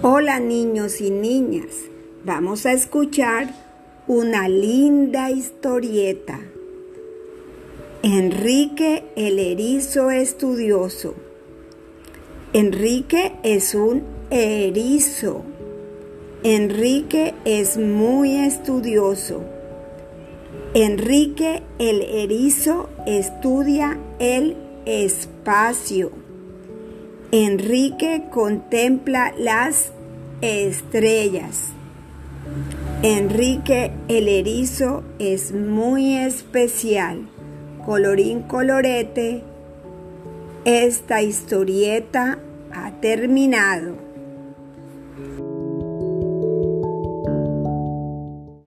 Hola niños y niñas, vamos a escuchar una linda historieta. Enrique el erizo estudioso. Enrique es un erizo. Enrique es muy estudioso. Enrique el erizo estudia el espacio. Enrique contempla las estrellas. Enrique el erizo es muy especial. Colorín colorete, esta historieta ha terminado.